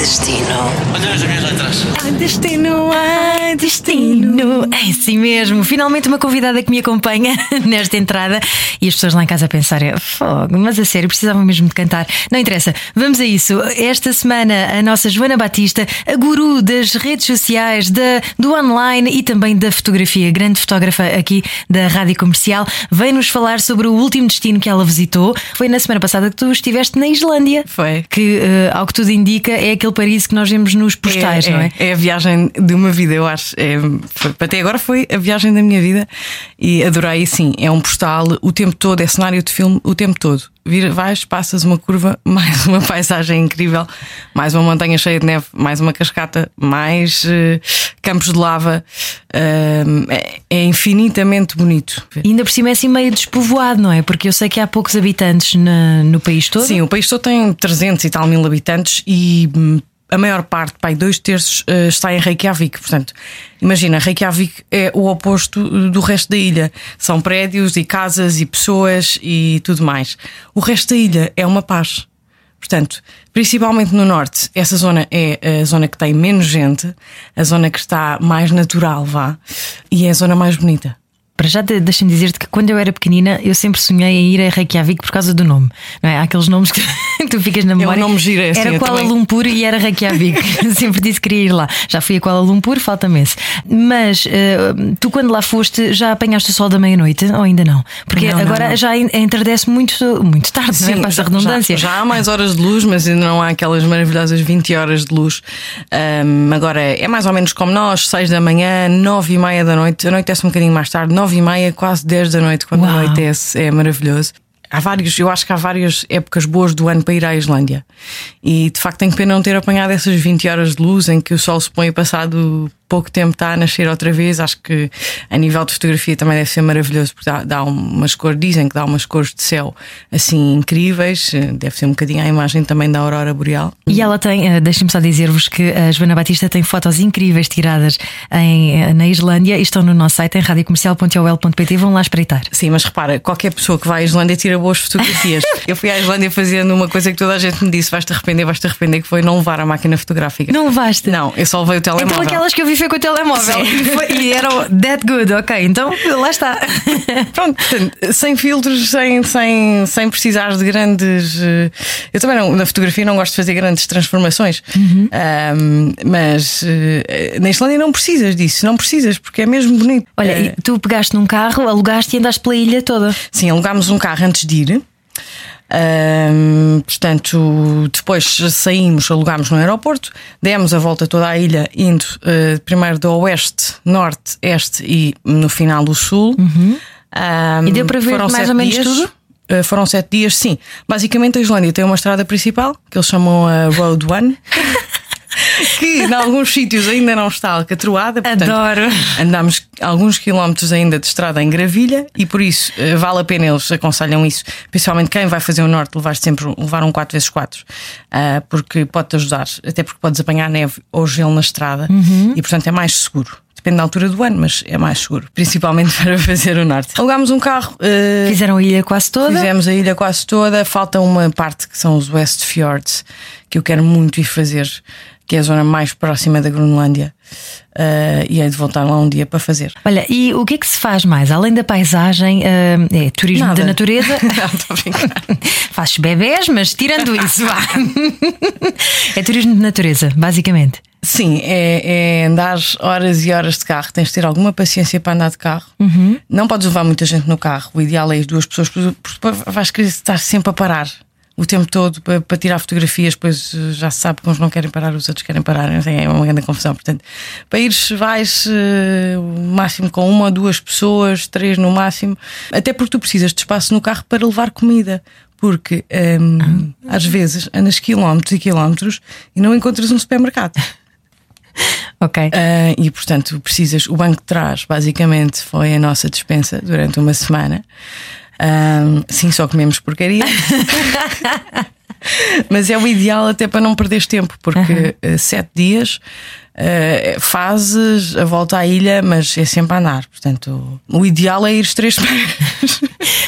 Destino. Olha as minhas letras. Ai, destino, ai, destino. É assim mesmo. Finalmente uma convidada que me acompanha nesta entrada e as pessoas lá em casa a pensarem: fogo, mas a sério, precisavam mesmo de cantar. Não interessa, vamos a isso. Esta semana, a nossa Joana Batista, a guru das redes sociais, da, do online e também da fotografia, grande fotógrafa aqui da Rádio Comercial, vem-nos falar sobre o último destino que ela visitou. Foi na semana passada que tu estiveste na Islândia. Foi. Que, eh, ao que tudo indica, é aquele Paris que nós vemos nos postais, é, não é? É a viagem de uma vida, eu acho. É, até agora foi a viagem da minha vida e adorei, sim. É um postal o tempo todo, é cenário de filme o tempo todo. Vira, vais, passas uma curva, mais uma paisagem incrível, mais uma montanha cheia de neve, mais uma cascata, mais eh, campos de lava. Ahm, é, é infinitamente bonito. E ainda por cima é assim meio despovoado, não é? Porque eu sei que há poucos habitantes na- no país todo. Sim, o país todo tem 300 e tal mil habitantes e hum, a maior parte, pai, dois terços, eh, está em Reykjavik. Portanto, imagina, Reykjavik é o oposto do resto da ilha. São prédios e casas e pessoas e tudo mais. O resto da ilha é uma paz. Portanto, principalmente no norte, essa zona é a zona que tem menos gente, a zona que está mais natural, vá, e é a zona mais bonita. Para já, de- deixa-me dizer-te que quando eu era pequenina, eu sempre sonhei em ir a Reykjavik por causa do nome. Não é? Há aqueles nomes que tu ficas na memória. nome giro, é assim, Era Kuala também. Lumpur e era Reykjavik. sempre disse que queria ir lá. Já fui a Kuala Lumpur, falta-me esse. Mas eh, tu, quando lá foste, já apanhaste o sol da meia-noite ou ainda não? Porque Não, não, agora não. já en- entardece muito, muito tarde, não é? Passa a redundância. Já, já há mais horas de luz, mas ainda não há aquelas maravilhosas 20 horas de luz. Ahm, agora é mais ou menos como nós, 6 da manhã, 9 e meia da noite. Anoitece um bocadinho mais tarde, 9 e meia, quase 10 da noite, quando Uau. anoitece. É maravilhoso. Há vários, eu acho que há várias épocas boas do ano para ir à Islândia. E de facto tenho pena não ter apanhado essas 20 horas de luz em que o sol se põe passado pouco tempo está a nascer outra vez. Acho que a nível de fotografia também deve ser maravilhoso, porque dá, dá umas cores, dizem que dá umas cores de céu assim incríveis. Deve ser um bocadinho a imagem também da Aurora Boreal. E ela tem, eh, deixem-me só dizer-vos que a Joana Batista tem fotos incríveis tiradas em, eh, na Islândia e estão no nosso site em radiocomercial.ol.pt. Vão lá espreitar. Sim, mas repara, qualquer pessoa que vai à Islândia tira boas fotografias. eu fui à Islândia fazendo uma coisa que toda a gente me disse: vais-te arrepender, vais-te arrepender, que foi não levar a máquina fotográfica. Não levaste? Não, eu só levei o telemóvel. Então aquelas que eu vi foi com o telemóvel e, foi- e eram that good, ok. Então lá está. Pronto, portanto, sem filtros, sem, sem, sem precisar de grandes. eh, Eu também não, na fotografia não gosto de fazer grandes transformações, Ahm, mas eh, na Islândia não precisas disso, não precisas, porque é mesmo bonito. Olha, Eh, tu pegaste num carro, alugaste e andaste pela ilha toda. Sim, alugámos um carro antes de ir. Ahm, portanto, depois saímos, alugámos no aeroporto, demos a volta toda a ilha, indo eh, primeiro do oeste, norte, este e no final do sul. Ahm, E deu para ver mais ou menos dias. tudo? Eh, foram sete dias, sim. Basicamente, a Islândia tem uma estrada principal que eles chamam a Road One. Que em alguns sítios ainda não está alcatroada. portanto, Adoro. Andámos alguns quilómetros ainda de estrada em gravilha e por isso eh, vale a pena, eles aconselham isso, principalmente quem vai fazer o norte, levar sempre levar um 4x4, ah, porque pode-te ajudar, até porque podes apanhar neve ou gelo na estrada e portanto é mais seguro. Depende da altura do ano, mas é mais seguro, principalmente para fazer o norte. Alugámos um carro. eh, Fizeram a ilha quase toda. Fizemos a ilha quase toda. Falta uma parte que são os West Fjords, que eu quero muito ir fazer, que é a zona mais próxima da Groenlândia. Ah, e hei de voltar lá um dia para fazer. Olha, e o que é que se faz mais? Além da paisagem, eh, é turismo Nada. da natureza. Não, estou a brincar. Fazes bebés, mas tirando isso, vá. é turismo de natureza, basicamente. Sim, é, é andar horas e horas de carro. Tens de ter alguma paciência para andar de carro. Não podes levar muita gente no carro. O ideal é as duas pessoas, porque vais querer estar sempre a parar o tempo todo para, para tirar fotografias. Depois eh, já se sabe que uns não querem parar, os outros querem parar. Sei, É uma grande confusão. Portanto, para ires, vais eh, o máximo com uma ou duas pessoas, três no máximo. Até porque tu precisas de espaço no carro para levar comida. Porque hum, às vezes andas quilómetros e quilómetros e não encontras um supermercado. Ok. Ah, e portanto precisas. O banco de trás, basicamente, foi a nossa dispensa durante uma semana. Ah, sim, só comemos porcaria. Mas é o ideal até para não perderes tempo, porque uh, sete dias uh, fazes a volta à ilha, mas é sempre a andar. Portanto, o ideal é ir três semanas.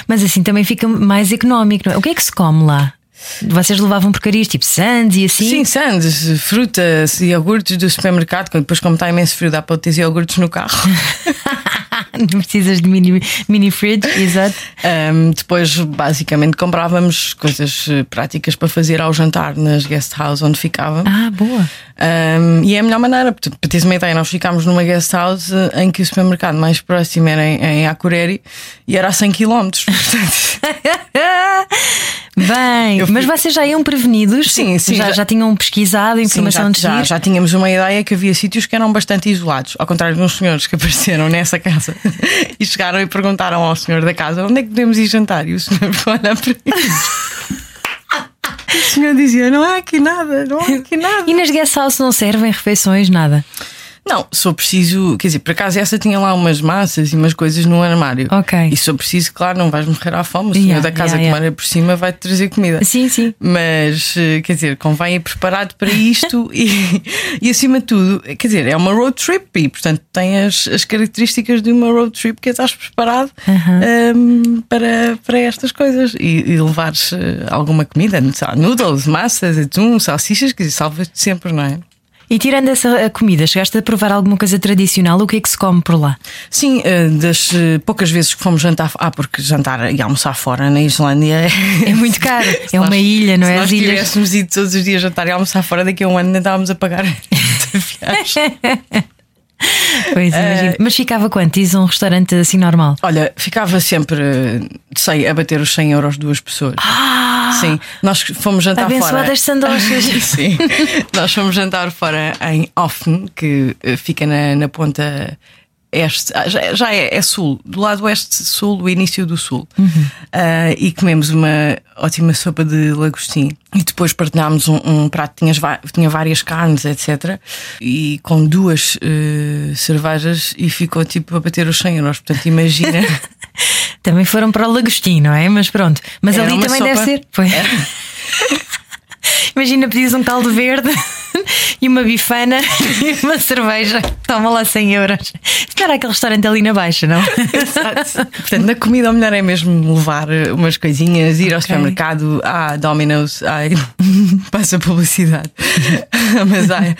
Mas assim também fica mais económico. Não é? O que é que se come lá? Vocês levavam porcarias tipo sandes e assim? Sim, sandes, frutas e iogurtes do supermercado. Depois, como está imenso frio, dá para ter iogurtes no carro. Não precisas de mini, mini fridge, exato. Um, depois, basicamente, comprávamos coisas eh, práticas para fazer ao jantar nas guest house onde ficava. Ah, boa. Um, e é a melhor maneira, para teres uma ideia, nós ficámos numa guest house eh, em que o supermercado mais próximo era em, em Akureyri e era a 100 km. Bem, fui... mas vocês já iam prevenidos? Sim, sim. Já, já... tinham pesquisado informação sim, já, de já, já tínhamos uma ideia que havia sítios que eram bastante isolados, ao contrário de uns senhores que apareceram nessa casa e chegaram e perguntaram ao senhor da casa onde é que podemos ir jantar? E o senhor foi olhar para eles. O senhor dizia: Não há aqui nada, não há aqui nada. E nas guest house não servem refeições, nada? Não, sou preciso, quer dizer, por acaso essa tinha lá umas massas e umas coisas no armário. Ok. E sou preciso, claro, não vais morrer à fome, o senhor Yeah, da casa yeah, que yeah. mora por cima vai-te trazer comida. Sim, sim. Mas, eh, quer dizer, convém ir preparado para isto e, e acima de tudo, quer dizer, é uma road trip e, portanto, tem as, as características de uma road trip que estás preparado ehm, para, para estas coisas e, e levares eh, alguma comida, noodles, massas, atum, salsichas, quer dizer, salvas-te sempre, não é? E tirando essa comida, chegaste a provar alguma coisa tradicional? O que é que se come por lá? Sim, eh, das eh, poucas vezes que fomos jantar. Ah, porque jantar e almoçar fora na Islândia é. É muito caro. É uma ilha, não é? Se nós As ilhas. tivéssemos ido todos os dias jantar e almoçar fora, daqui a um ano ainda estávamos a pagar. Pois, imagino. Mas ficava quanto? Diz um restaurante assim normal? Olha, ficava sempre, eh, sei, a bater os 100 euros duas pessoas. Sim, nós fomos jantar fora. Abençoadas sandochas. Sim, nós fomos jantar fora em Offen, que eh, fica na, na ponta este, ah, já, já é, é sul, do lado oeste-sul, o início do sul. Ah, e comemos uma ótima sopa de lagostim. E depois partilhámos um, um prato que tinha, tinha várias carnes, etc. E com duas eh, cervejas e ficou tipo a bater os 100 euros. Portanto, imagina. Também foram para o Lagostinho, não é? Mas pronto. Mas Era ali também sopa. deve ser. Foi. Imagina, pedis um caldo verde e uma bifana e uma cerveja. Toma lá 100 euros. Se era aquele restaurante ali na baixa, não? Portanto, na comida o melhor é mesmo levar eh, umas coisinhas, ir ao Ok. supermercado, à Domino's, ai, passa publicidade. Mas ai,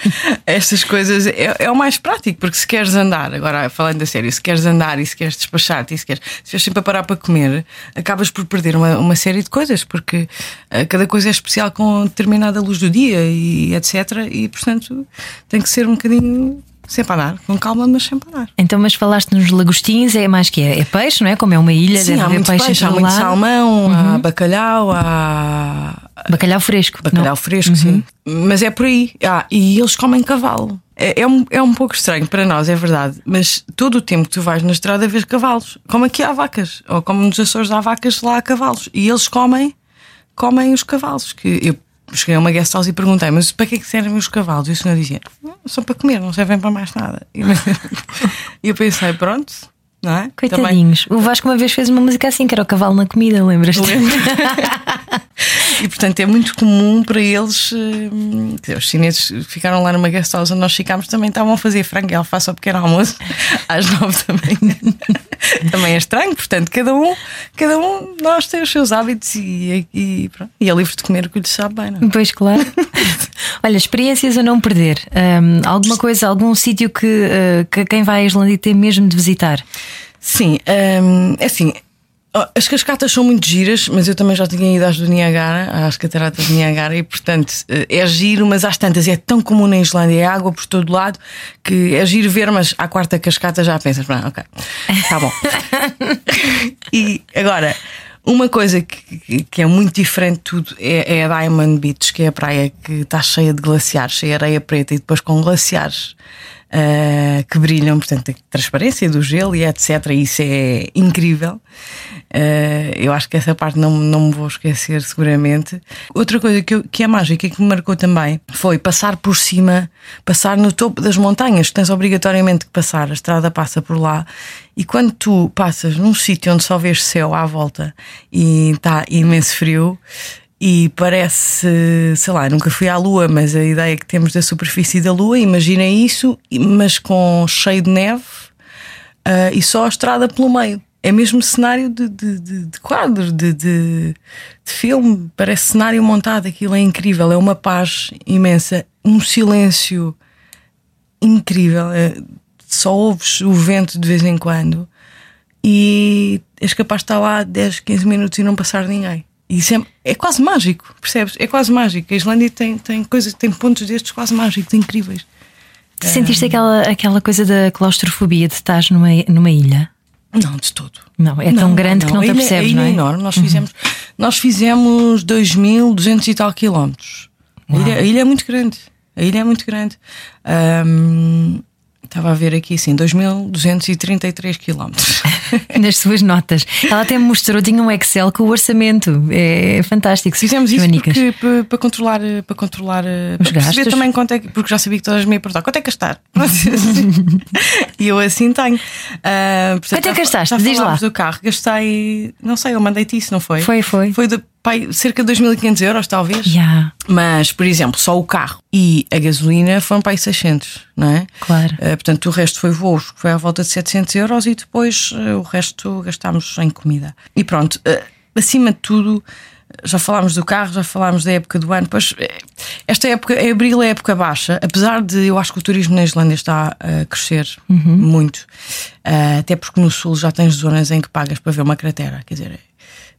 estas coisas é, é o mais prático, porque se queres andar, agora falando a sério, se queres andar e se queres despachar-te e se queres, se sempre a parar para comer, acabas por perder uma, uma série de coisas, porque eh, cada coisa é especial com determinada luz do dia e etc. E portanto tem que ser um bocadinho sempre a andar, com calma, mas sempre a andar. Então, mas falaste nos lagostinhos, é mais que é? É peixe, não é? Como é uma ilha, Sim, deve há muito peixe, peixe, há muito salmão, há bacalhau, há Bacalhau fresco. bacalhau não? fresco, sim. Mas é por aí. Ah, e eles comem cavalo. É, é, um, é um pouco estranho para nós, é verdade. Mas todo o tempo que tu vais na estrada vês cavalos. Como aqui há vacas. Ou como nos Açores há vacas, lá há cavalos. E eles comem, comem os cavalos. Que eu cheguei a uma guest house e perguntei, mas para que é que servem os cavalos? E o senhor dizia, "Não, só para comer, não servem para mais nada. E eu pensei, pronto, não é? Também- Coitadinhos. O Vasco uma vez fez uma música assim, que era o cavalo na comida, lembras-te? E portanto é muito comum para eles. hum, dizer, os chineses ficaram lá numa guest house onde nós ficámos, também estavam a fazer frango e alface ao pequeno almoço às nove também. também é estranho, portanto, cada um, cada um de nós tem os seus hábitos e, e, pronto, e é livre de comer o que lhe sabe bem, não é? Pois, claro. Olha, experiências a não perder. Hum, alguma coisa, algum sítio que, uh, que quem vai à Islândia tem mesmo de visitar? Sim, hum, é assim. Ó, As cascatas são muito giras, mas eu também já tinha ido às do Niagara, às cataratas de Niagara, e portanto eh, é giro, mas às tantas é tão comum na Islândia, é água por todo lado, que é giro ver, mas à quarta cascata já pensas, "Ah, ok, tá bom. e agora, uma coisa que, que- que é muito diferente de tudo é, é a Diamond Beach, que é a praia que está cheia de glaciares, cheia de areia preta e depois com glaciares ah, que brilham, portanto, a transparência do gelo e etc. Isso é incrível. Ah, eu acho que essa parte não, não me vou esquecer, seguramente. Outra coisa que, eu- que é mágica e que me marcou também foi passar por cima, passar no topo das montanhas. Tens obrigatoriamente que passar, a estrada passa por lá. E quando tu passas num sítio onde só vês céu à volta e está imenso frio, e parece, sei lá, nunca fui à Lua, mas a ideia que temos da superfície da Lua, imagina isso, mas com cheio de neve uh, e só a estrada pelo meio. É mesmo cenário de, de, de, de quadro, de, de, filme, parece cenário montado, aquilo é incrível, é uma paz imensa, um silêncio incrível. É, só ouves o vento de vez em quando e és capaz de estar lá 10, 15 minutos e não passar ninguém. Isso é, é quase mágico, percebes? É quase mágico. A Islândia tem, tem coisas, tem pontos destes quase mágicos, incríveis. Sentiste aquela, aquela coisa da claustrofobia de estar numa, numa ilha? Não, de todo. Não, é tão não, grande não, que não te ilha, apercebes, a ilha não é? é enorme. Nós fizemos, uhum. nós fizemos 2.200 e tal quilómetros. A ilha, a ilha, é muito grande. A ilha é muito grande. Um, Estava a ver aqui, sim, 2.233 quilómetros. Nas suas notas. Ela até me mostrou, tinha um Excel com o orçamento. É fantástico. Fizemos isso porque, para, para, controlar, para controlar os para gastos. também quanto é, porque já sabia que todas me iam perguntar quanto é que gastar. e eu assim tenho. Uh, portanto, quanto é que gastaste? Já Diz lá. do carro. Gastei, não sei, eu mandei-te isso, não foi? Foi, foi. Foi de pai, cerca de 2.500 euros, talvez. Yeah. Mas, por exemplo, só o carro e a gasolina foram para aí 600, não é? Claro. Uh, portanto, o resto foi voos, que foi à volta de 700 euros e depois uh, o resto gastámos em comida. E pronto, uh, acima de tudo. Já falámos do carro, já falámos da época do ano. Pois, esta época, abril é época baixa, apesar de eu acho que o turismo na Islândia está a crescer uhum. muito, até porque no sul já tens zonas em que pagas para ver uma cratera. Quer dizer,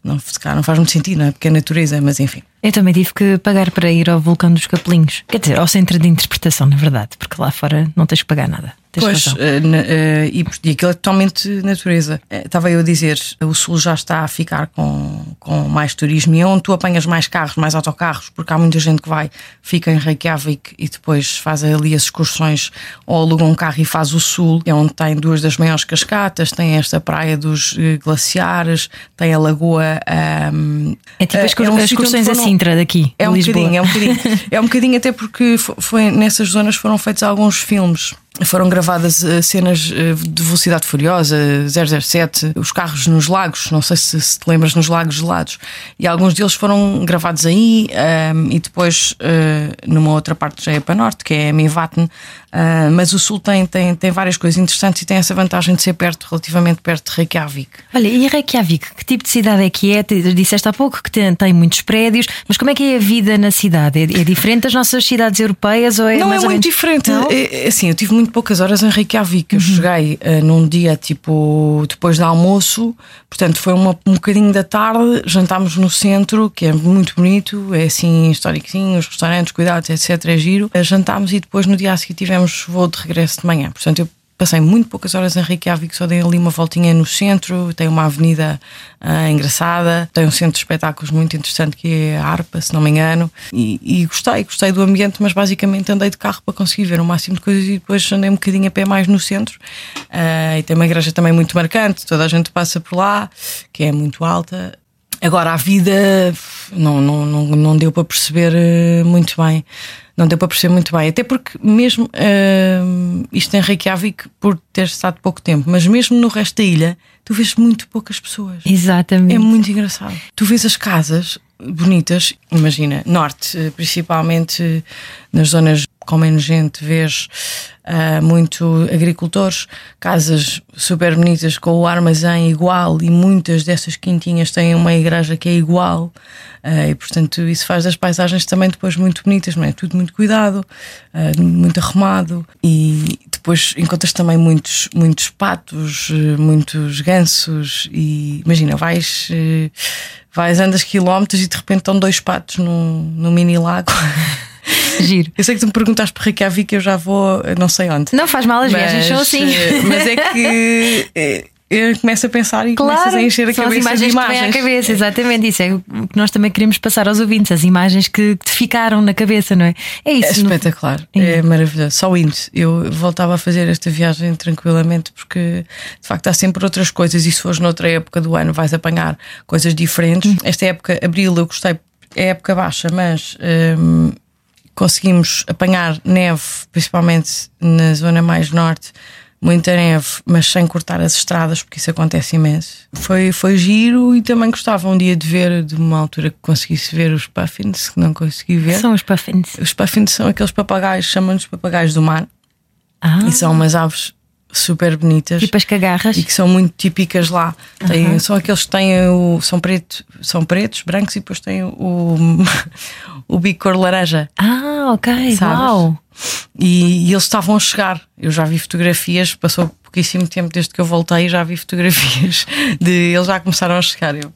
não, não faz muito sentido, não é? Porque é natureza, mas enfim. Eu também tive que pagar para ir ao vulcão dos Capelinhos. Quer dizer, ao centro de interpretação, na verdade, porque lá fora não tens que pagar nada. Tens pois, uh, uh, e, e aquilo é totalmente natureza. Uh, estava eu a dizer, o Sul já está a ficar com, com mais turismo e é onde tu apanhas mais carros, mais autocarros, porque há muita gente que vai, fica em Reykjavik e depois faz ali as excursões ou aluga um carro e faz o Sul, é onde tem duas das maiores cascatas, tem esta praia dos glaciares, tem a lagoa. Um, é tipo as, é um excursões a Sintra daqui. É um Lisboa. bocadinho, é um bocadinho. é um bocadinho até porque foi, nessas zonas foram feitos alguns filmes foram gravadas uh, cenas uh, de velocidade furiosa, 007, os carros nos lagos, não sei se, se, te lembras, nos lagos gelados. E alguns deles foram gravados aí um, ehm, e depois uh, numa outra parte já é para norte, que é Mivatn. mas o sul tem, tem, tem várias coisas interessantes e tem essa vantagem de ser perto, relativamente perto de Reykjavik. Olha, e Reykjavik, que tipo de cidade é que é? Disseste há pouco que tem, tem muitos prédios, mas como é que é a vida na cidade? É, é diferente das nossas cidades europeias ou é Não é muito menos... diferente. Não? É, assim, eu tive muito poucas horas em Reykjavik. Eu uhum. cheguei uh, num dia tipo depois do almoço, portanto foi uma, um bocadinho da tarde. Jantámos no centro, que é muito bonito, é assim histórico, sim, os restaurantes, cuidados, etc. É giro. Uh, jantámos e depois no dia a seguir tivemos voo de regresso de manhã. Portanto, eu Passei muito poucas horas em Reykjavik, só dei ali uma voltinha no centro. Tem uma avenida uh, engraçada, tem um centro de espetáculos muito interessante que é a Arpa, se não me engano. E, e, gostei, gostei do ambiente, mas basicamente andei de carro para conseguir ver o máximo de coisas e depois andei um bocadinho a pé mais no centro. Uh, e tem uma igreja também muito marcante, toda a gente passa por lá, que é muito alta. Agora, a vida não, não, não, não deu para perceber uh, muito bem não deu para perceber muito bem. Até porque, mesmo uh, isto em Reykjavik, por ter estado pouco tempo, mas mesmo no resto da ilha, tu vês muito poucas pessoas. Exatamente. É muito engraçado. Tu vês as casas bonitas, imagina, norte, principalmente nas zonas com menos gente, vês uh, muito agricultores, casas super bonitas com o armazém igual e muitas dessas quintinhas têm uma igreja que é igual uh, e portanto isso faz das paisagens também depois muito bonitas, não é? Tudo muito cuidado, uh, muito arrumado e depois encontras também muitos, muitos patos, muitos gansos e imagina, vais vais, andas quilómetros e de repente estão dois patos no, no mini lago. Giro. Eu sei que tu me perguntaste por Reykjavik, eu já vou, não sei onde. Não faz mal, as mas, viagens são assim. Eh, mas é que eh, eu começo a pensar e claro, começas a encher a são cabeça as imagens de imagens. Que vem à cabeça, exatamente isso. É o que nós também queremos passar aos ouvintes, as imagens que, te ficaram na cabeça, não é? É isso. É espetacular, no... é maravilhoso. Só indo, eu voltava a fazer esta viagem tranquilamente porque de facto há sempre outras coisas e se fores noutra época do ano vais apanhar coisas diferentes. Hum. Esta época, abril, eu gostei, é época baixa, mas. Hum, conseguimos apanhar neve, principalmente na zona mais norte, muita neve, mas sem cortar as estradas, porque isso acontece imenso. Foi, foi giro e também gostava um dia de ver, de uma altura que conseguisse ver os puffins, que não consegui ver. São os puffins. Os puffins são aqueles papagaios, chamam-nos papagaios do mar, Ah, e são umas aves super bonitas. tipo as cagarras. E que são muito típicas lá. Têm- São aqueles que têm o. São, preto, são pretos, brancos e depois têm o, o bico cor laranja. Ah, ok. Sabes? Uau. E, e eles estavam a chegar. Eu já vi fotografias, passou pouquíssimo tempo desde que eu voltei, já vi fotografias de eles já começaram a chegar. Eu,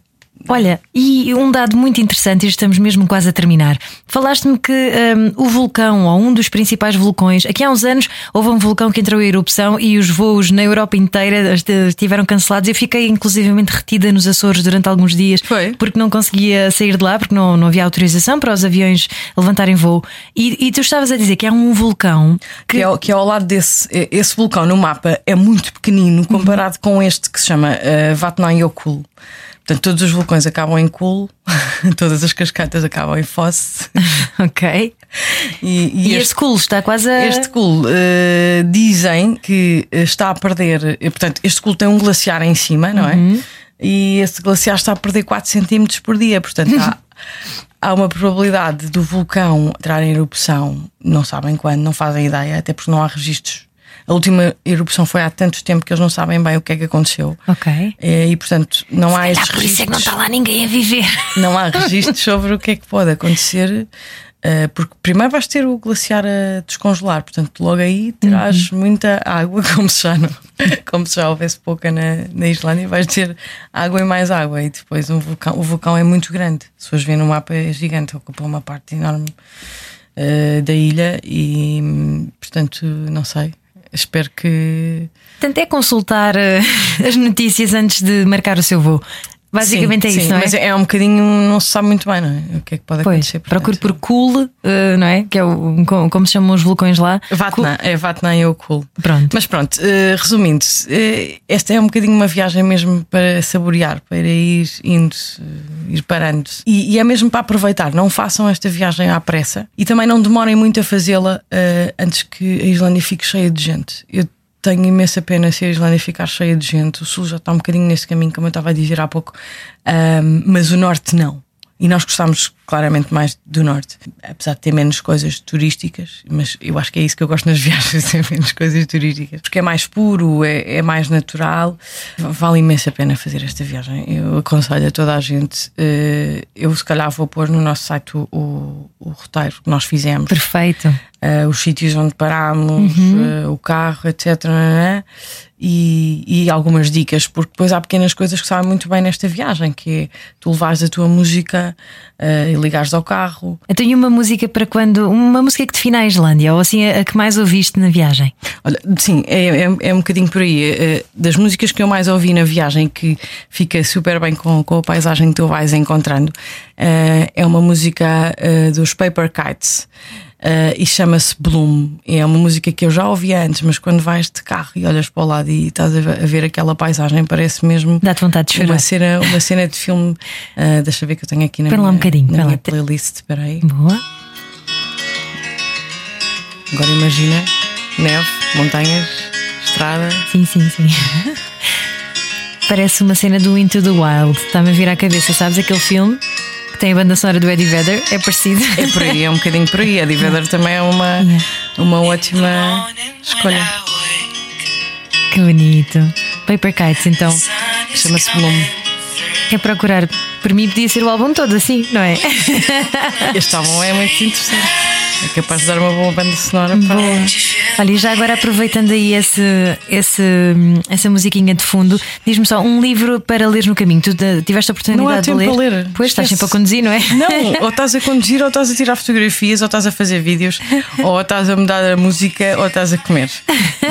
Olha, e um dado muito interessante, e estamos mesmo quase a terminar. Falaste-me que hum, o vulcão, ou um dos principais vulcões, aqui há uns anos houve um vulcão que entrou em erupção e os voos na Europa inteira est- estiveram cancelados. Eu fiquei inclusivamente retida nos Açores durante alguns dias Foi? porque não conseguia sair de lá, porque não, não havia autorização para os aviões levantarem voo. E, e tu estavas a dizer que há um vulcão que, é, que é ao lado desse esse vulcão no mapa é muito pequenino comparado com este que se chama uh, Vatnajökull. Portanto, todos os vulcões acabam em cool, todas as cascatas acabam em fosse. ok. E, E, esse cool está quase a. Este cool eh, dizem que está a perder, eh, portanto, este cool tem um glaciar em cima, não é? E esse glaciar está a perder 4 centímetros por dia, portanto, há, há uma probabilidade do vulcão entrar em erupção, não sabem quando, não fazem ideia, até porque não há registros. A última erupção foi há tanto tempo que eles não sabem bem o que é que aconteceu. Ok. Eh, E, portanto, não há Calhar estes por isso é que não está lá ninguém a viver. não há registros sobre o que é que pode acontecer, eh, porque primeiro vais ter o glaciar a descongelar, portanto, logo aí terás muita água, como se já, não, como se já houvesse pouca na, na Islândia, vais ter água e mais água. E depois um vulcão, o vulcão é muito grande, se fores ver no mapa, é gigante, ocupa uma parte enorme eh, da ilha e, portanto, não sei. Espero que é consultar eh, as notícias antes de marcar o seu voo. Basicamente Sim, é isso, sim, não é? Mas é um bocadinho, não se sabe muito bem, não é? O que é que pode Pois, acontecer. procure portanto. por cool, eh, não é? Que é o, como, se chamam os vulcões lá. Vatna, é Vatna e o cool. Pronto. Mas pronto, eh, resumindo, eh, esta é um bocadinho uma viagem mesmo para saborear, para ir indo, ir parando. E, e é mesmo para aproveitar. Não façam esta viagem à pressa e também não demorem muito a fazê-la antes que a Islândia fique cheia de gente. Eu tenho imensa pena se a Islândia ficar cheia de gente. O Sul já está um bocadinho nesse caminho, como eu estava a dizer há pouco, Ahm, mas o Norte não. E nós gostamos claramente mais do Norte, apesar de ter menos coisas turísticas, mas eu acho que é isso que eu gosto nas viagens, ter menos coisas turísticas, porque é mais puro, é, é mais natural. Vale imensa pena fazer esta viagem. Eu aconselho a toda a gente. eh, eu, se calhar, vou pôr no nosso site o, o, o roteiro que nós fizemos. Perfeito. Uh, os sítios onde parámos, uh, o carro, etc. né? E, e algumas dicas, porque depois há pequenas coisas que sabem muito bem nesta viagem, que é tu levares a tua música uh, e ligares ao carro. Eu tenho uma música para quando. Uma música que define a Islândia, ou assim a, a que mais ouviste na viagem. Olha, sim, é, é, é um bocadinho por aí. Uh, Das músicas que eu mais ouvi na viagem, que fica super bem com, com a paisagem que tu vais encontrando, uh, é uma música uh, dos Paper Kites. Uh, e chama-se Bloom. É uma música que eu já ouvi antes, mas quando vais de carro e olhas para o lado e estás a ver, aquela paisagem, parece mesmo Dá-te vontade de chorar. uma cena, uma cena de filme. Uh, deixa eu ver que eu tenho aqui na minha, um bocadinho, na minha playlist. Espera aí. Boa. Agora imagina neve, montanhas, estrada. Sim, sim, sim. Parece uma cena do Into the Wild. Está-me a vir à cabeça, sabes aquele filme que tem a banda sonora do Eddie Vedder? É parecido. É por aí, é um bocadinho por aí. A Divedor também é uma, Yeah. uma ótima escolha. que bonito. Paper Kites, então. Chama-se Bloom. É procurar. Por mim podia ser o álbum todo assim, não é? Este álbum é muito interessante. É capaz de dar uma boa banda sonora para. Boa. Olha, e já agora aproveitando aí esse, esse, essa musiquinha de fundo, diz-me só um livro para ler no caminho. Tu eh, tiveste a oportunidade Não há tempo de ler? para ler. Pois estás sempre a conduzir, não é? Não, ou estás a conduzir, ou estás a tirar fotografias, ou estás a fazer vídeos, ou estás a mudar a música, ou estás a comer.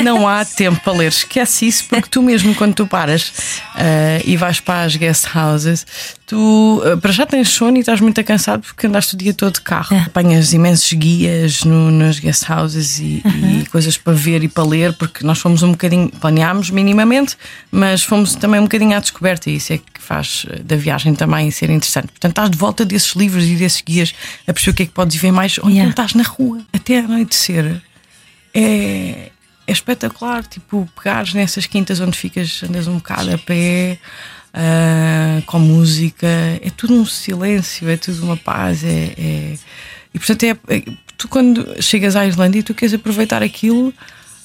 Não há tempo para ler. Esquece isso, porque tu mesmo, quando tu paras eh, e vais para as guest houses, tu eh, para já tens sono e estás muito cansado porque andaste o dia todo de carro. Apanhas imensos guias no, nas guest houses e, e coisas para ver e para ler, porque nós fomos um bocadinho, planeámos minimamente, mas fomos também um bocadinho à descoberta e isso é que faz eh, da viagem também ser interessante. Portanto, estás de volta desses livros e desses guias a perceber o que é que podes ver mais, ou então Yeah. estás na rua até anoitecer. É, é espetacular. Tipo, pegares nessas quintas onde ficas, andas um bocado a pé, uh, com música, é tudo um silêncio, é tudo uma paz. É, é... E portanto, é, é, tu quando chegas à Islândia, tu queres aproveitar aquilo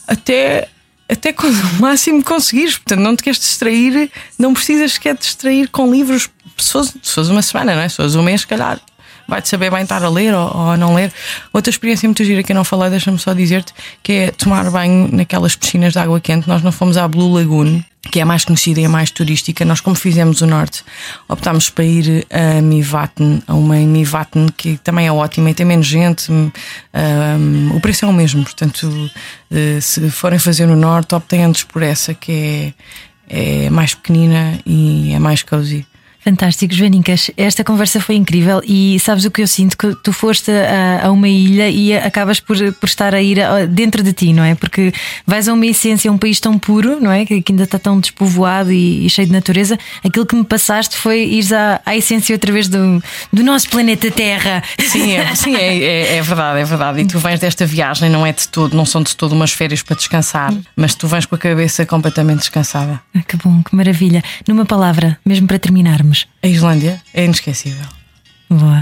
até até o máximo conseguires. Portanto, não te queres distrair, não precisas sequer distrair com livros. Se fosse uma semana, não é? Um mês, se calhar vai-te saber bem estar a ler ou, ou, a não ler. Outra experiência muito gira que eu não falei, deixa-me só dizer-te, que é tomar banho naquelas piscinas de água quente. Nós não fomos à Blue Lagoon, que é a mais conhecida e a mais turística. Nós, como fizemos o norte, optámos para ir a Mivaten, a uma em Mivaten, que também é ótima e tem menos gente. Um, o preço é o mesmo, portanto, eh, se forem fazer no norte, optem antes por essa, que é, é mais pequenina e é mais cozy. Fantástico, Joanicas. Esta conversa foi incrível e sabes o que eu sinto? Que tu foste a, a uma ilha e acabas por, por estar a ir dentro de ti, não é? Porque vais a uma essência, a um país tão puro, não é? Que, que ainda está tão despovoado e, e, cheio de natureza. Aquilo que me passaste foi ir à, à essência outra vez do, do nosso planeta Terra. Sim, é, sim é, é, é, verdade, é verdade. E tu vens desta viagem, não é de todo, não são de todo umas férias para descansar, mas tu vens com a cabeça completamente descansada. Ah, que bom, que maravilha. Numa palavra, mesmo para terminarmos. A Islândia é inesquecível. Boa.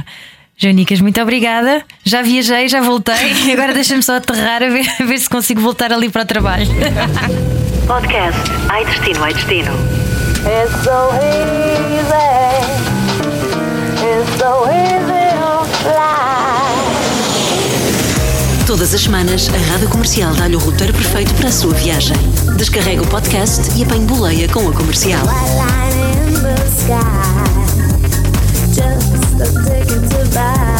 Joanicas, muito obrigada. Já viajei, já voltei. Agora deixa-me só aterrar a ver, a ver se consigo voltar ali para o trabalho. Podcast Ai Destino, Ai Destino. It's so easy. It's so easy to fly. Todas as semanas, a Rádio Comercial dá-lhe o roteiro perfeito para a sua viagem. Descarrega o podcast e apanhe boleia com a comercial. sky, just a ticket to buy.